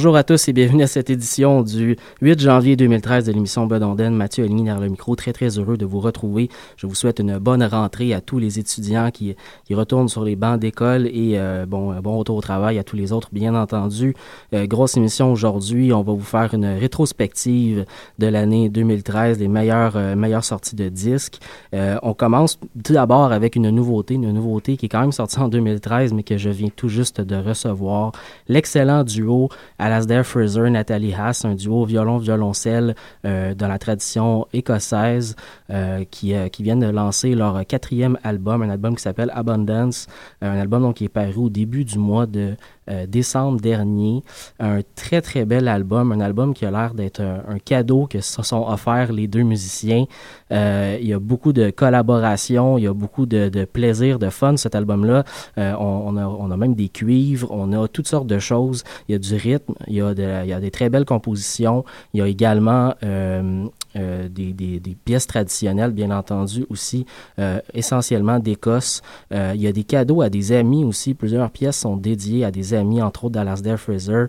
Bonjour à tous et bienvenue à cette édition du 8 janvier 2013 de l'émission Bedonden. Mathieu Aligny derrière le micro, très très heureux de vous retrouver. Je vous souhaite une bonne rentrée à tous les étudiants qui, qui retournent sur les bancs d'école et euh, bon, retour au travail à tous les autres, bien entendu. Euh, grosse émission aujourd'hui, on va vous faire une rétrospective de l'année 2013, les meilleures, euh, meilleures sorties de disques. on commence tout d'abord avec une nouveauté, une nouveauté qui est quand même sortie en 2013 mais que je viens tout juste de recevoir. L'excellent duo Alasdair Fraser, Nathalie Haas, un duo violon-violoncelle euh, dans la tradition écossaise euh, qui, euh, qui viennent de lancer leur quatrième album, un album qui s'appelle Abundance, un album qui est paru au début du mois de euh, décembre dernier. Un très, très bel album, un album qui a l'air d'être un, cadeau que se sont offerts les deux musiciens. Euh, il y a beaucoup de collaboration, il y a beaucoup de, plaisir, de fun, cet album-là. Euh, on, a, on, a, même des cuivres, on a toutes sortes de choses. Il y a du rythme, il y a, il y a des très belles compositions. Il y a également euh, des, des, des, pièces traditionnelles, bien entendu, aussi, euh, essentiellement d'Écosse. Euh, il y a des cadeaux à des amis aussi. Plusieurs pièces sont dédiées à des amis, entre autres d'Alasdair Fraser,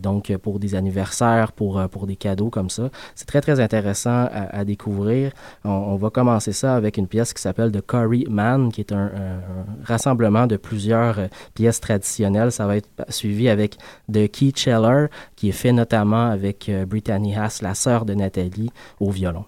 donc pour des anniversaires, pour, pour des cadeaux comme ça. C'est très, très intéressant à, à découvrir. On, on, va commencer ça avec une pièce qui s'appelle The Curry Man, qui est un, un, rassemblement de plusieurs pièces traditionnelles. Ça va être suivi avec The Key Cheller, qui est fait notamment avec Brittany Haas, la sœur de Nathalie, au violon.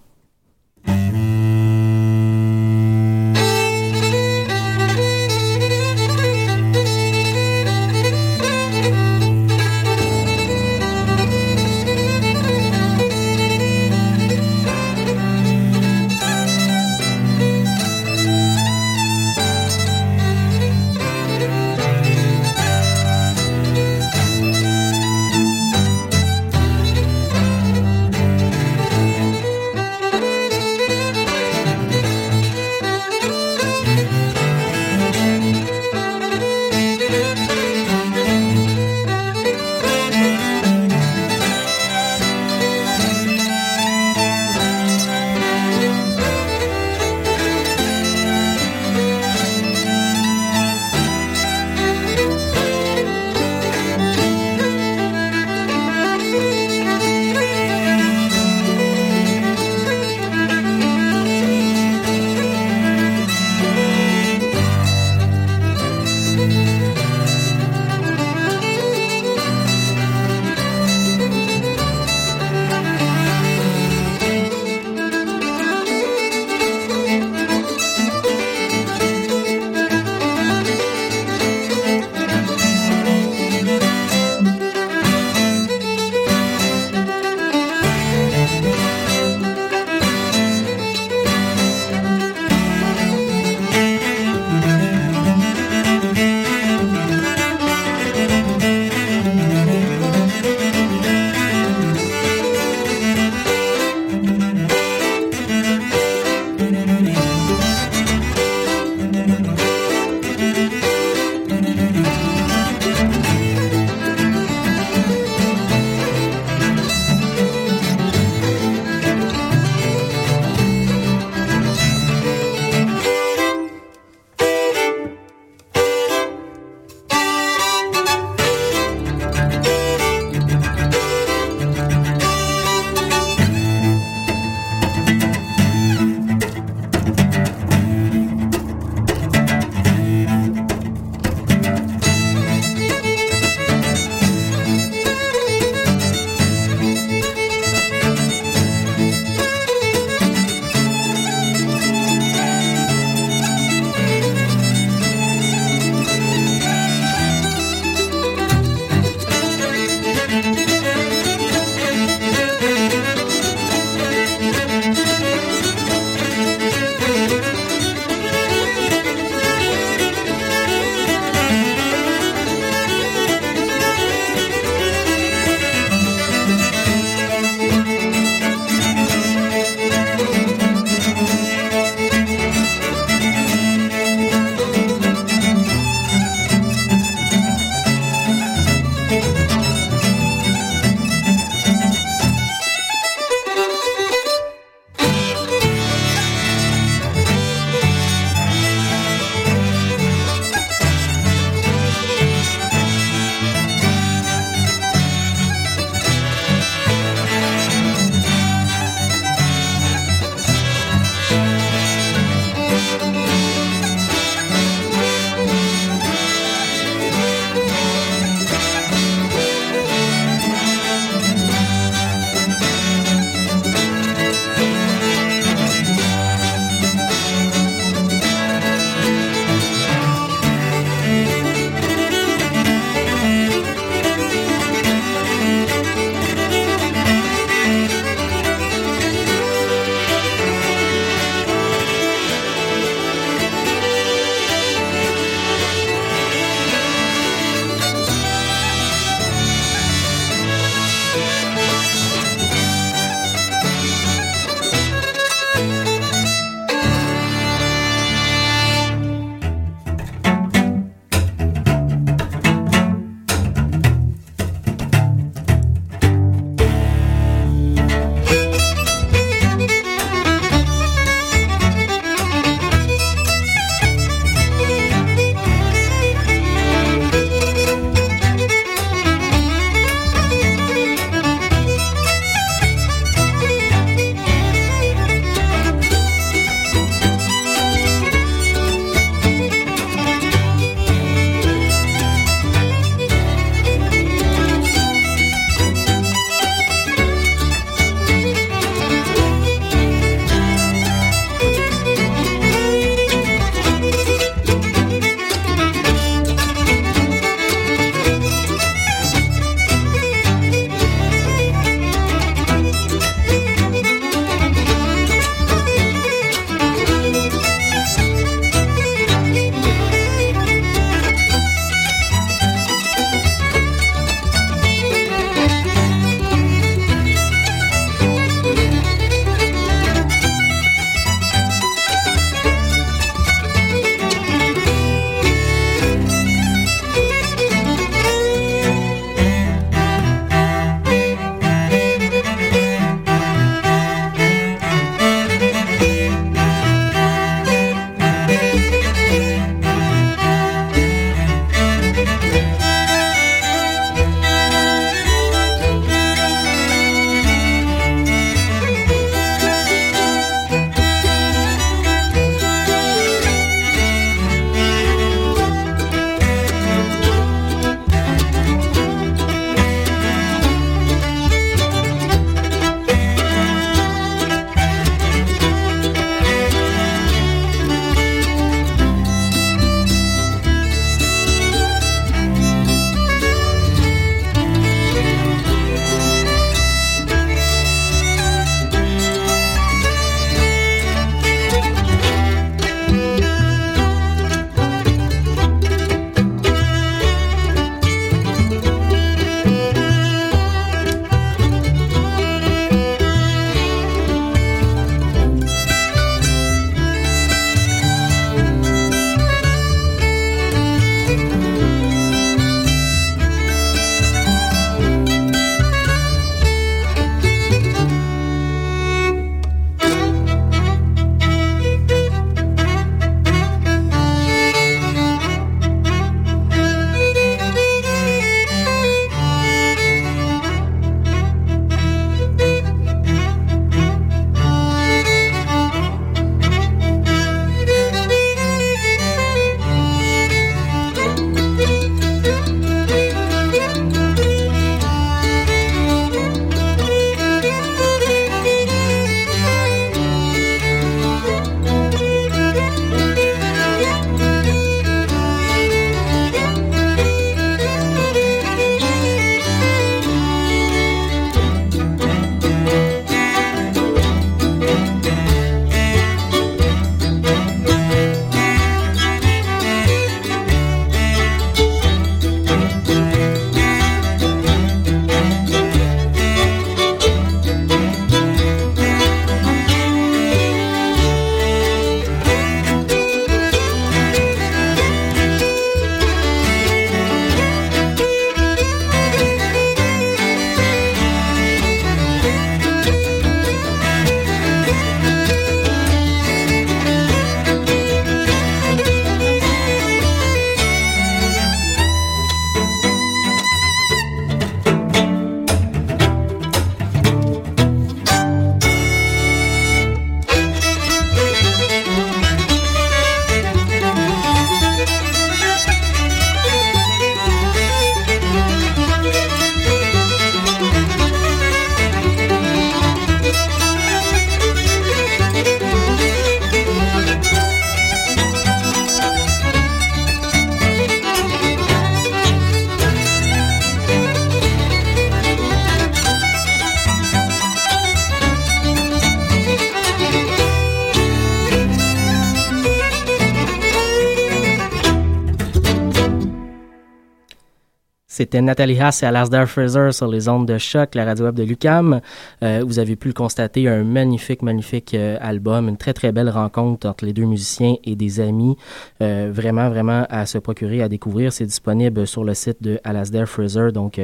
C'était Nathalie Haas et Alasdair Fraser sur les ondes de choc, la radio web de Lucam. Euh, vous avez pu le constater, un magnifique, magnifique euh, album, une très, très belle rencontre entre les deux musiciens et des amis. Euh, vraiment, vraiment à se procurer, à découvrir. C'est disponible sur le site de Alasdair Fraser, donc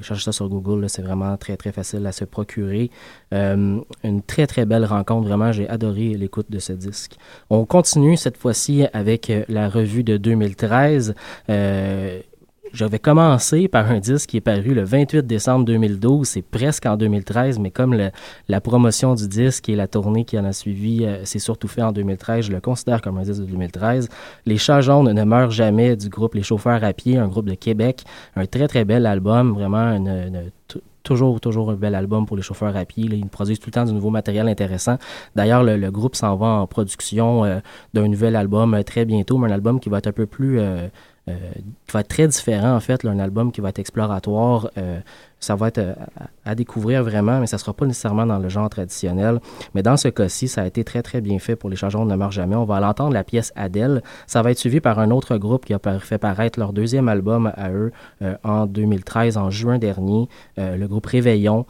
cherchez ça sur Google, c'est vraiment très, très facile à se procurer. une très, très belle rencontre, vraiment, j'ai adoré l'écoute de ce disque. On continue cette fois-ci avec la revue de 2013. J'avais commencé par un disque qui est paru le 28 décembre 2012, c'est presque en 2013, mais comme la promotion du disque et la tournée qui en a suivi euh, s'est surtout fait en 2013, je le considère comme un disque de 2013. Les Chats jaunes ne meurent jamais du groupe Les Chauffeurs à pied, un groupe de Québec. Un très très bel album, vraiment toujours, toujours un bel album pour les chauffeurs à pied. Ils produisent tout le temps du nouveau matériel intéressant. D'ailleurs, le, groupe s'en va en production euh, d'un nouvel album euh, très bientôt, mais un album qui va être un peu plus qui euh, va être très différent, en fait, un album qui va être exploratoire. Euh, ça va être euh, à, découvrir vraiment, mais ça ne sera pas nécessairement dans le genre traditionnel. Mais dans ce cas-ci, ça a été très, très bien fait pour Les Changeons ne meurent jamais. On va l'entendre, la pièce Adèle. Ça va être suivi par un autre groupe qui a fait paraître leur deuxième album à eux en 2013, en juin dernier, le groupe Réveillon,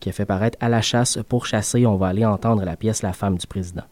qui a fait paraître À la chasse pour chasser. On va aller entendre la pièce La femme du président.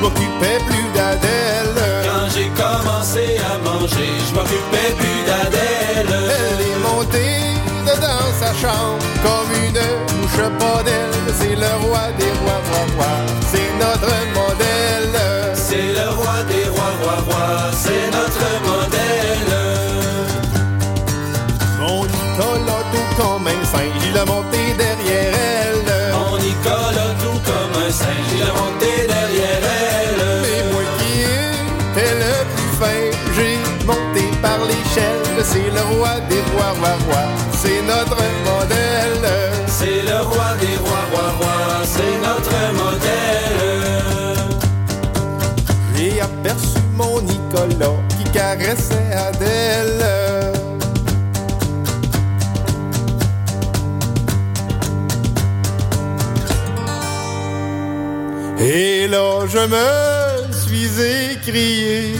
M'occupais plus d'Adèle. Quand j'ai commencé à manger, je m'occupais plus d'Adèle. Elle est montée dans sa chambre comme une mouche pas d'elle. C'est le roi des rois, roi, roi. C'est notre modèle. C'est le roi des rois, roi, roi. C'est notre modèle. Mon Nicolas tout comme un singe, il a monté derrière C'est le roi des rois, roi, roi, c'est notre modèle. C'est le roi des rois, roi, roi, c'est notre modèle. J'ai aperçu mon Nicolas qui caressait Adèle. Et là, je me suis écrié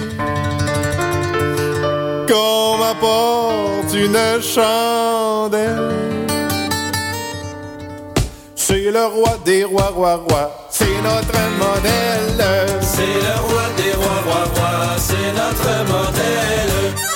C'est le roi des rois, roi, roi, c'est notre modèle. C'est le roi des rois, roi, roi, c'est notre modèle.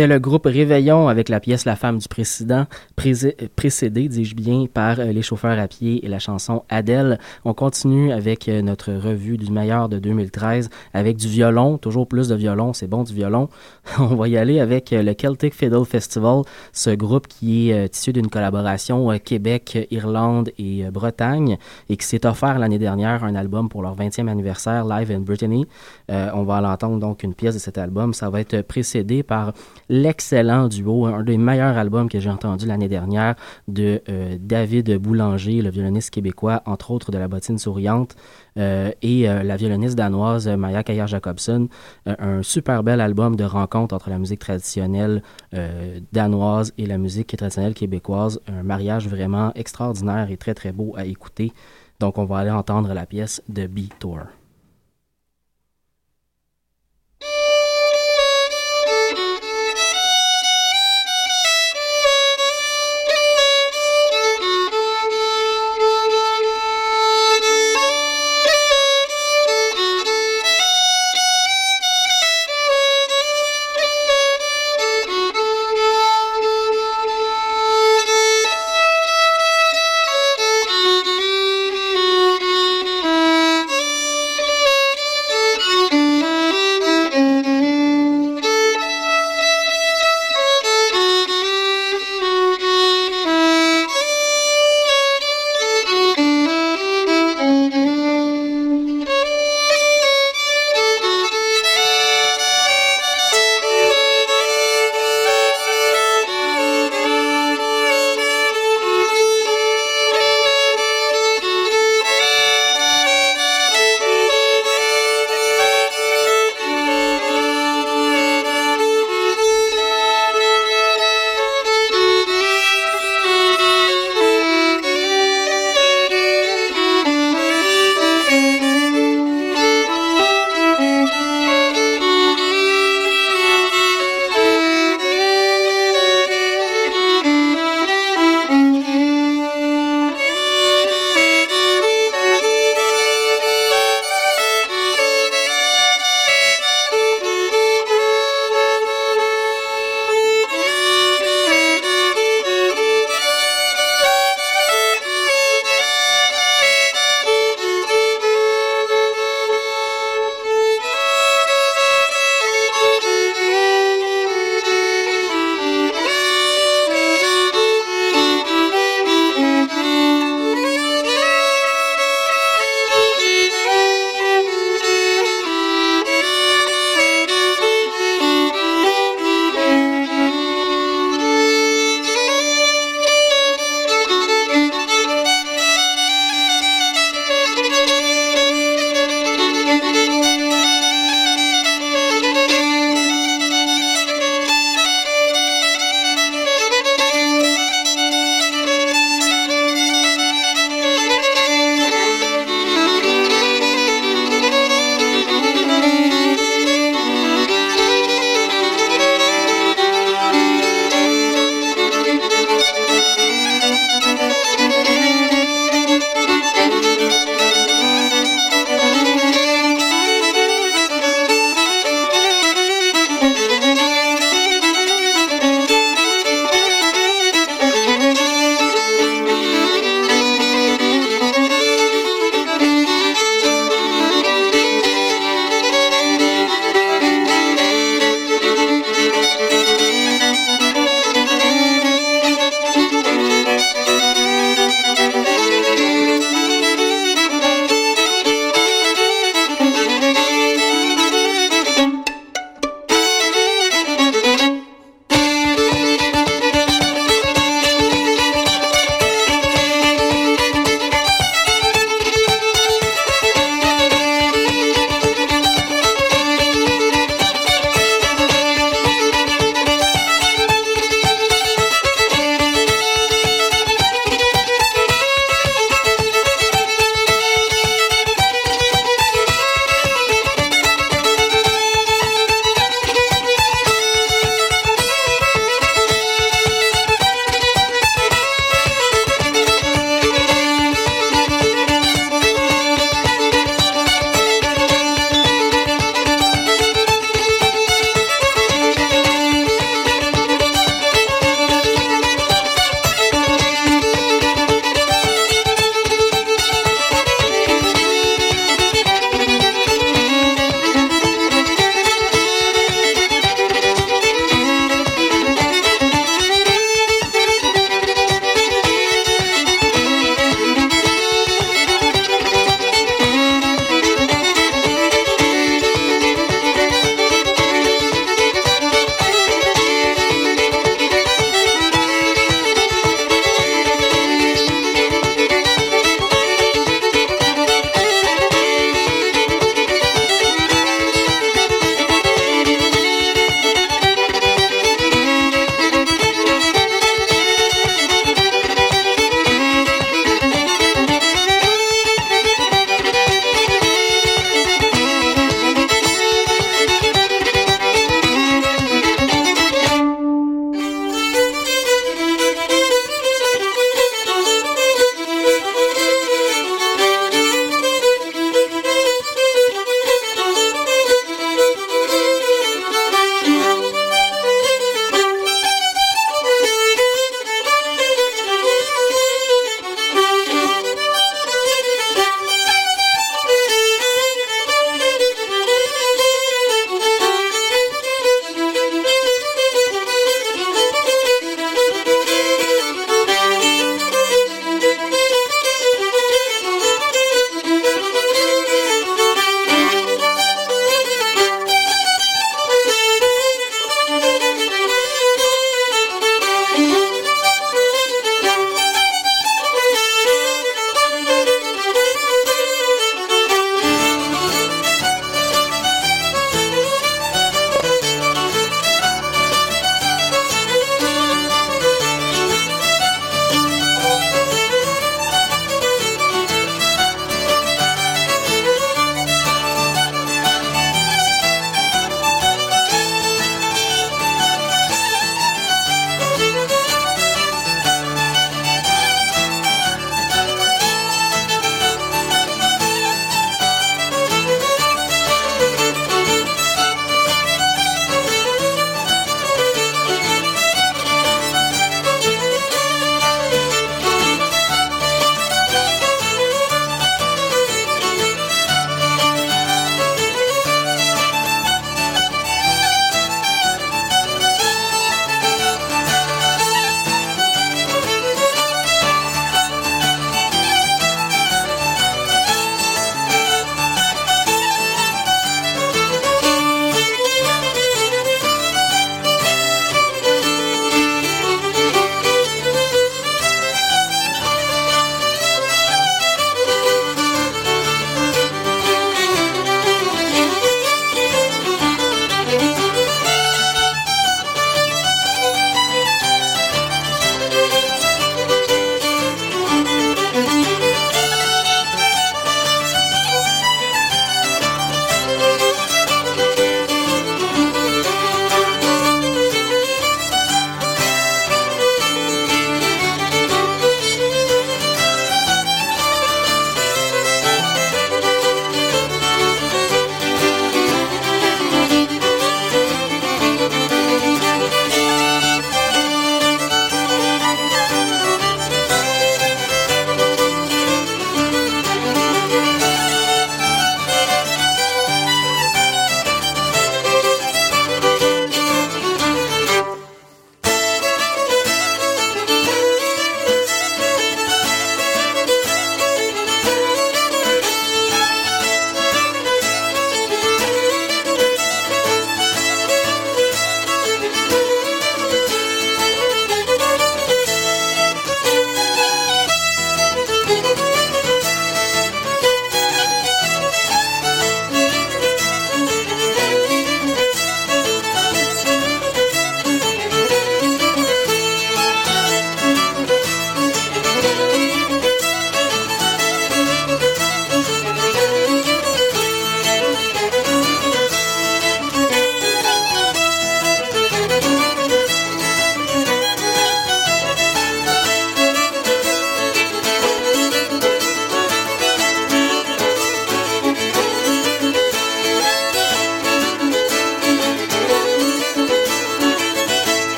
C'était le groupe Réveillon avec la pièce La femme du président, précédée, dis-je bien, par euh, les chauffeurs à pied et la chanson Adèle. On continue avec euh, notre revue du meilleur de 2013 avec du violon, toujours plus de violon, c'est bon du violon. On va y aller avec euh, le Celtic Fiddle Festival, ce groupe qui est issu d'une collaboration Québec, Irlande et Bretagne et qui s'est offert l'année dernière un album pour leur 20e anniversaire Live in Brittany. On va l'entendre donc une pièce de cet album. Ça va être précédé par l'excellent duo, un des meilleurs albums que j'ai entendu l'année dernière de euh, David Boulanger, le violoniste québécois, entre autres de la bottine souriante, euh, et euh, la violoniste danoise Maya Kayer Jacobson. Euh, un super bel album de rencontre entre la musique traditionnelle danoise et la musique traditionnelle québécoise. Un mariage vraiment extraordinaire et très très beau à écouter. Donc on va aller entendre la pièce de B-Tour.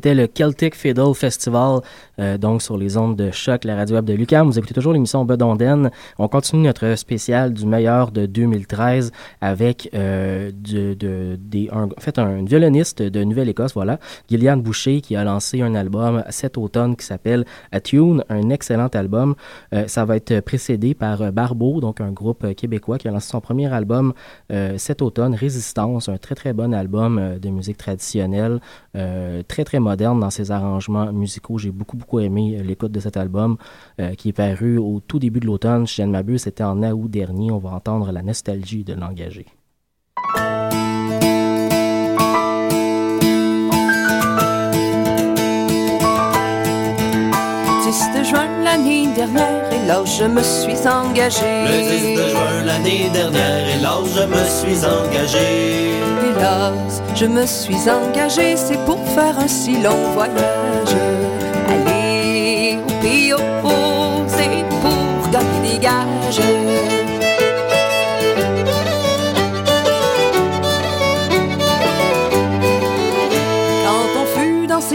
C'était le Celtic Fiddle Festival, euh, donc sur les ondes de choc, la radio web de Lucam. Vous écoutez toujours l'émission Bedonden. On continue notre spécial du meilleur de 2013 avec euh, de, de, des, un, fait, un violoniste de Nouvelle-Écosse, voilà, Gillian Boucher, qui a lancé un album cet automne qui s'appelle A Tune, un excellent album. Euh, ça va être précédé par Barbeau, donc un groupe québécois qui a lancé son premier album euh, cet automne, Résistance, un très très bon album de musique traditionnelle, euh, très très moderne dans ses arrangements musicaux. J'ai beaucoup beaucoup aimé l'écoute de cet album qui est paru au tout début de l'automne chez Anne Mabuse. C'était en août dernier. On va entendre la nostalgie de l'engagé. L'année dernière et là je me suis engagé. Le 10 de juin l'année dernière et là je me suis engagé. Hélas, je me suis engagé, c'est pour faire un si long voyage. Aller au pays c'est pour gagner des gages.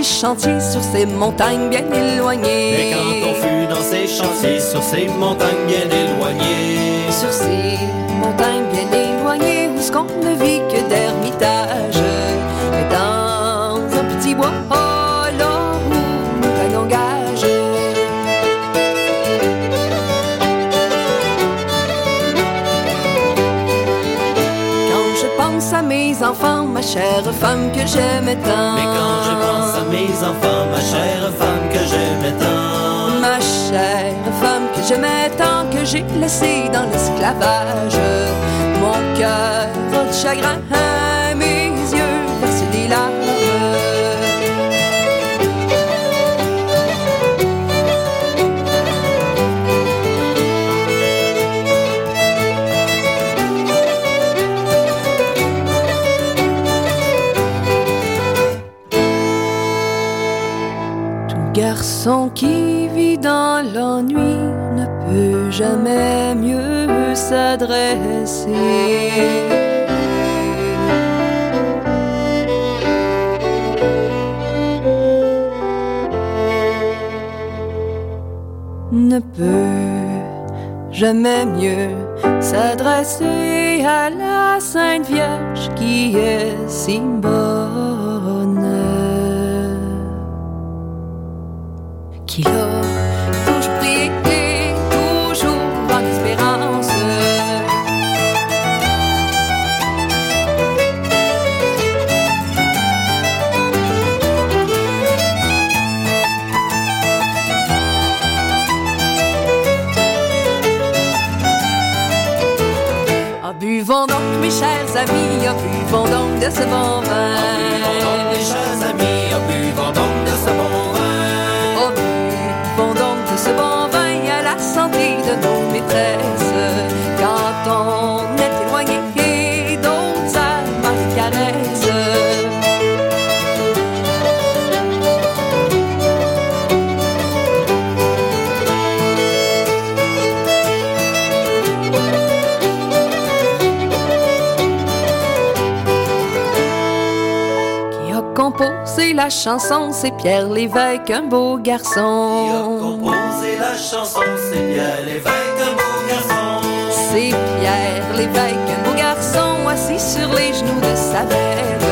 Chantiers, sur ces montagnes bien éloignées. Et quand on fut dans ces chantiers, sur ces montagnes bien éloignées. Sur ces montagnes bien éloignées, où ce qu'on ne vit que d'ermitage? Mes enfants, ma chère femme que j'aimais tant. Mais quand je pense à mes enfants, ma chère femme que j'aimais tant. Ma chère femme que j'aimais tant, que j'ai laissée dans l'esclavage. Mon cœur de chagrin, garçon qui vit dans l'ennui ne peut jamais mieux s'adresser. Ne peut jamais mieux s'adresser à la Sainte Vierge qui est si Qui a toujours prié, toujours en espérance. Ah, buvons donc, mes chers amis, ah, buvons donc de ce bon vin. Buvons donc, mes chers Quand on est éloigné et d'autres amants les caressent. Qui a composé la chanson, c'est Pierre Lévesque, un beau Qui a garçon. composé la chanson, c'est Pierre Lévesque, Lévesque, un beau garçon, assis sur les genoux de sa belle,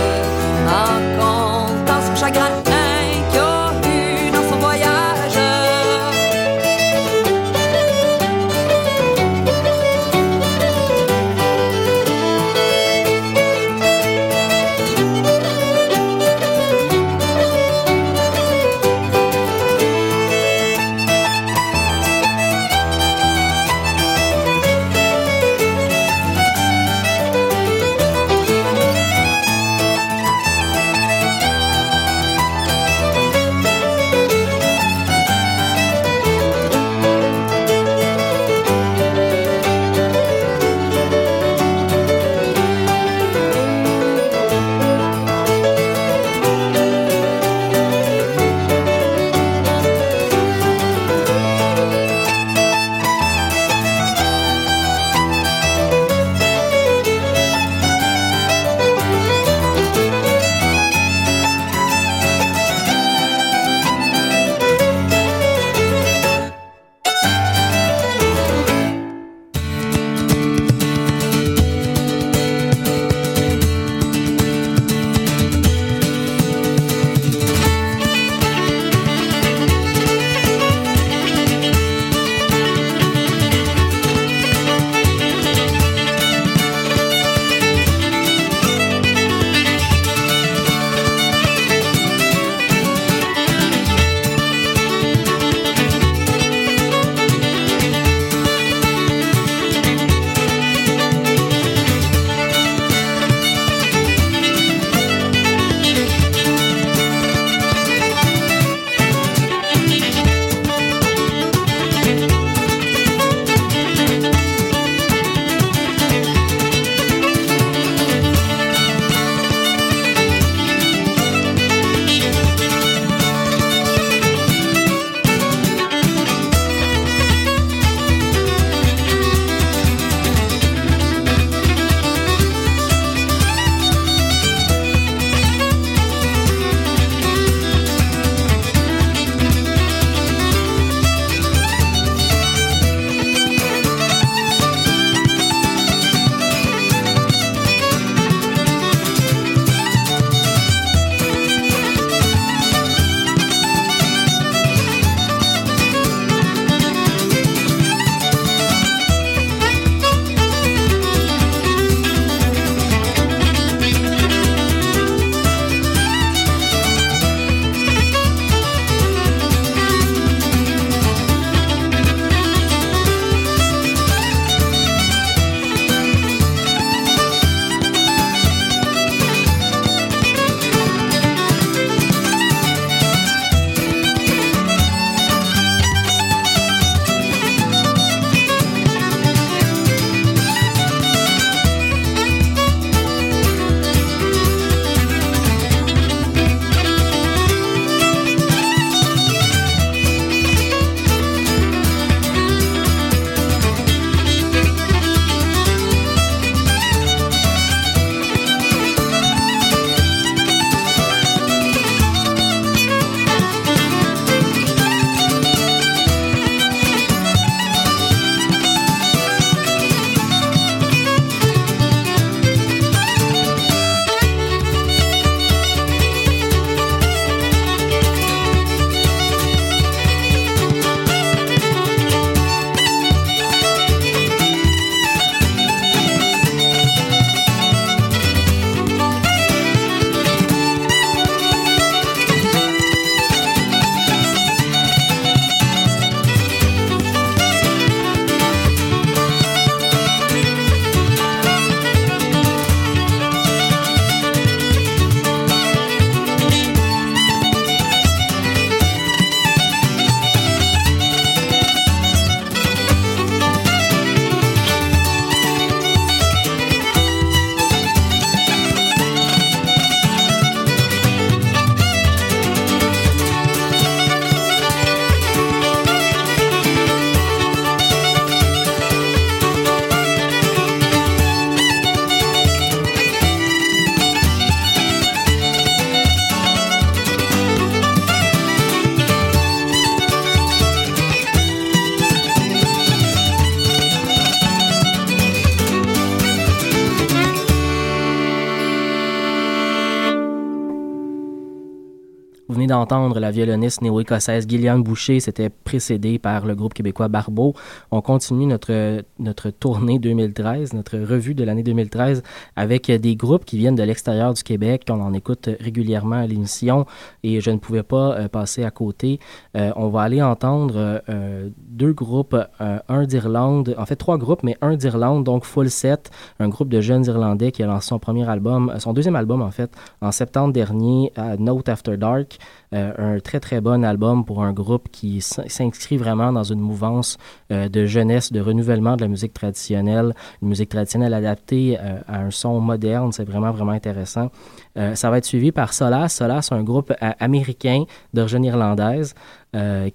violoniste néo-écossaise Gillian Boucher, c'était précédé par le groupe québécois Barbeau. On continue notre, notre tournée 2013, notre revue de l'année 2013 avec des groupes qui viennent de l'extérieur du Québec, qu'on en écoute régulièrement à l'émission et je ne pouvais pas euh, passer à côté. Euh, on va aller entendre euh, deux groupes, un d'Irlande, en fait trois groupes, mais un d'Irlande, donc Full Set, un groupe de jeunes Irlandais qui a lancé son premier album, son deuxième album en fait, en septembre dernier, Note After Dark. Euh, un très très bon album pour un groupe qui s'inscrit vraiment dans une mouvance euh, de jeunesse, de renouvellement de la musique traditionnelle, une musique traditionnelle adaptée euh, à un son moderne. C'est vraiment vraiment intéressant. ça va être suivi par Solas. Solas, un groupe américain d'origine irlandaise.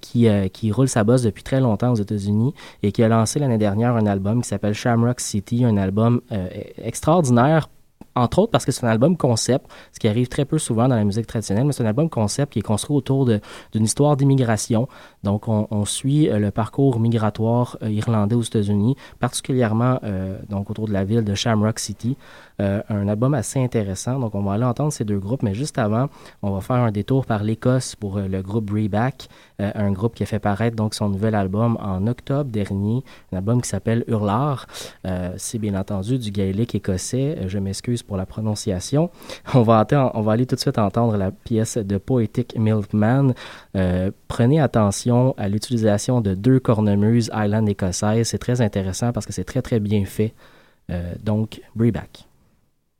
qui, qui roule sa bosse depuis très longtemps aux États-Unis et qui a lancé l'année dernière un album qui s'appelle Shamrock City, un album extraordinaire entre autres parce que c'est un album concept, ce qui arrive très peu souvent dans la musique traditionnelle, mais c'est un album concept qui est construit autour d'une histoire d'immigration. Donc, on, suit euh, le parcours migratoire euh, irlandais aux États-Unis, particulièrement euh, donc autour de la ville de Shamrock City. Un album assez intéressant. Donc, on va aller entendre ces deux groupes, mais juste avant, on va faire un détour par l'Écosse pour le groupe Reback, un groupe qui a fait paraître donc son nouvel album en octobre dernier, un album qui s'appelle Hurlar. c'est bien entendu du gaélique écossais. je m'excuse pour la prononciation. On va, on va aller tout de suite entendre la pièce de Poetic Milkman. Euh, prenez attention à l'utilisation de deux cornemuses Highland écossaises. C'est très intéressant parce que c'est très, très bien fait. Euh, donc, Breback.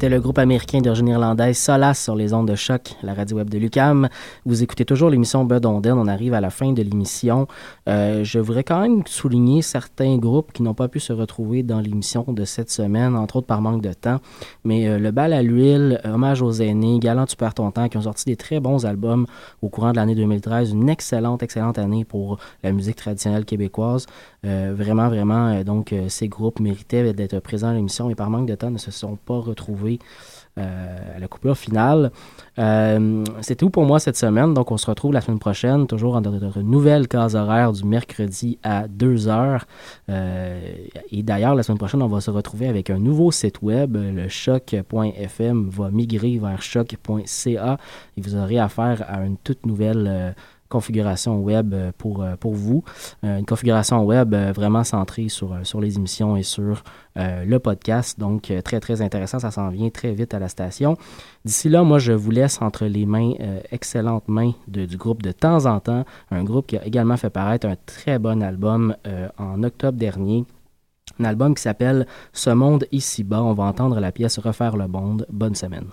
C'était le groupe américain d'origine irlandaise Solas sur les ondes de choc, la radio web de Lucam. Vous écoutez toujours l'émission Bud Onden. On arrive à la fin de l'émission. Euh, je voudrais quand même souligner certains groupes qui n'ont pas pu se retrouver dans l'émission de cette semaine, entre autres par manque de temps. Mais euh, le bal à l'huile, hommage aux aînés, Galant tu perds ton temps, qui ont sorti des très bons albums au courant de l'année 2013. Une excellente, excellente année pour la musique traditionnelle québécoise. Euh, vraiment, vraiment, donc ces groupes méritaient d'être présents à l'émission, mais par manque de temps ne se sont pas retrouvés euh, à la coupure finale. Euh, c'est tout pour moi cette semaine. Donc, on se retrouve la semaine prochaine, toujours dans notre nouvelle case horaire du mercredi à 2 heures. Euh, et d'ailleurs, la semaine prochaine, on va se retrouver avec un nouveau site web. Le choc.fm va migrer vers choc.ca et vous aurez affaire à une toute nouvelle configuration web euh, pour, euh, pour vous. Euh, une configuration web vraiment centrée sur, sur les émissions et sur le podcast. Donc, très, très intéressant. Ça s'en vient très vite à la station. D'ici là, moi, je vous laisse entre les mains, excellentes mains du groupe de temps en temps. Un groupe qui a également fait paraître un très bon album en octobre dernier. Un album qui s'appelle Ce monde ici-bas. On va entendre la pièce Refaire le monde. Bonne semaine.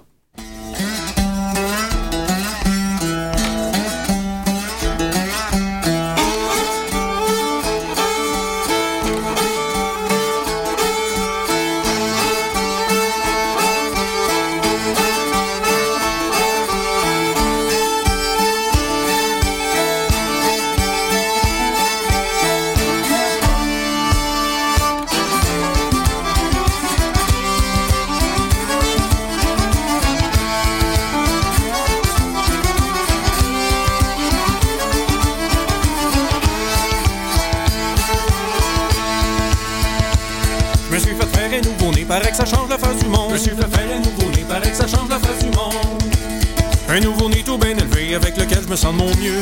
Je me sens de mon mieux.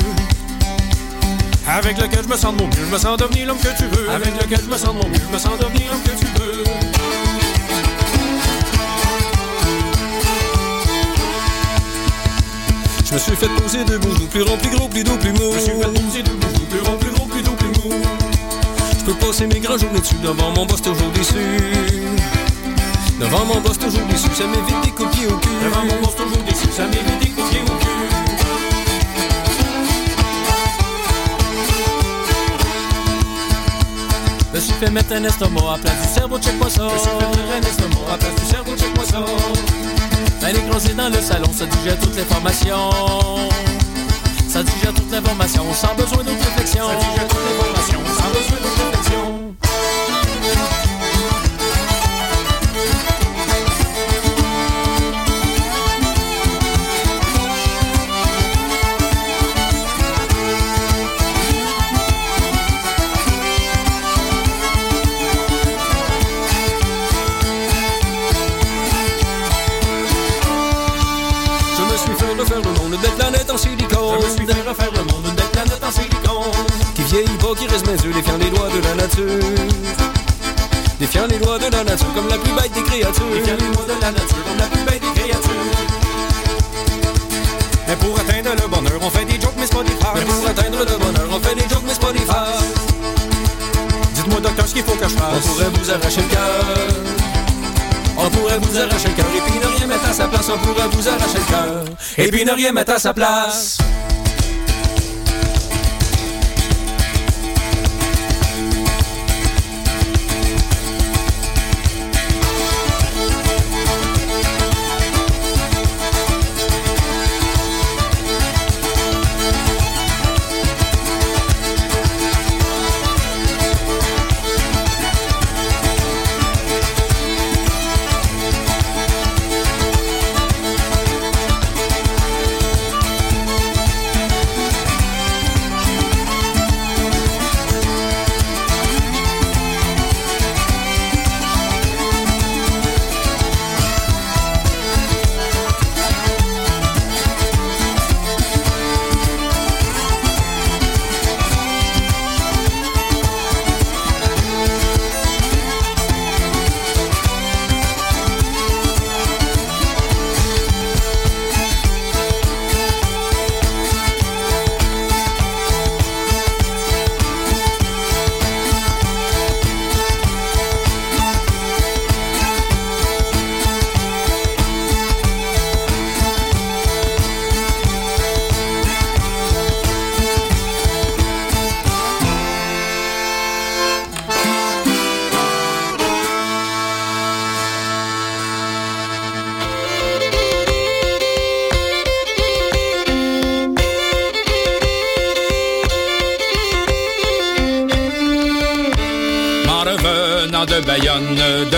Avec lequel je me sens de mon mieux, je me sens devenir l'homme que tu veux. Avec lequel je me sens de mon mieux, je me sens devenir l'homme que tu veux. Je me suis fait poser debout, plus rond, plus gros, plus doux, plus mou. Je me suis fait poser debout, plus rond, plus gros, plus doux, plus mou. Je peux passer mes grands journées dessus devant mon boss toujours déçu. Devant mon boss toujours déçu, ça m'évite des coups au cul. Devant mon boss toujours déçu, ça m'évite me suis fait mettre un estomac à place du cerveau, check-moi ça. Me suis fait mettre un estomac à place du cerveau, check-moi ça. Elle est dans le salon, ça digère toutes les formations. Ça digère toute l'information, sans besoin d'autre réflexion. Ça digère toute l'information, sans besoin d'autre réflexion. Vieillit pas, qui reste mes yeux, défiant les lois de la nature. Défiant les lois de la nature comme la plus bête des créatures. Défiant les lois de la nature comme la plus bête des créatures. Mais pour atteindre le bonheur, on fait des jokes, mais c'est pas des farces. Mais pour atteindre le bonheur, on fait des jokes, mais c'est pas des farces. Dites-moi, docteur, ce qu'il faut que je fasse. On pourrait vous arracher le cœur. On pourrait vous arracher le cœur et puis ne rien mettre à sa place. On pourrait vous arracher le cœur et puis ne rien mettre à sa place.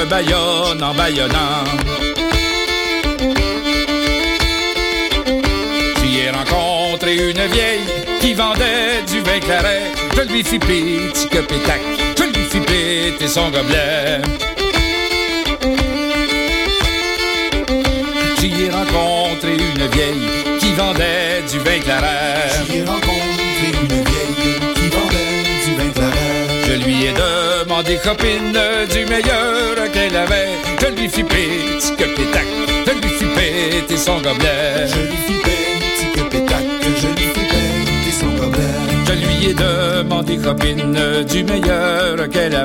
Bayonne, en Bayonnant. J'y ai rencontré une vieille qui vendait du vin claret. Je lui fis petit que pétac, je lui fis péter son gobelet. Demandé copine du meilleur qu'elle avait. Je lui fis petit que pétac, je lui fis péter son gobelet. Je lui fis petit que pétac, je lui fis péter son gobelet. Je lui ai demandé copine du meilleur qu'elle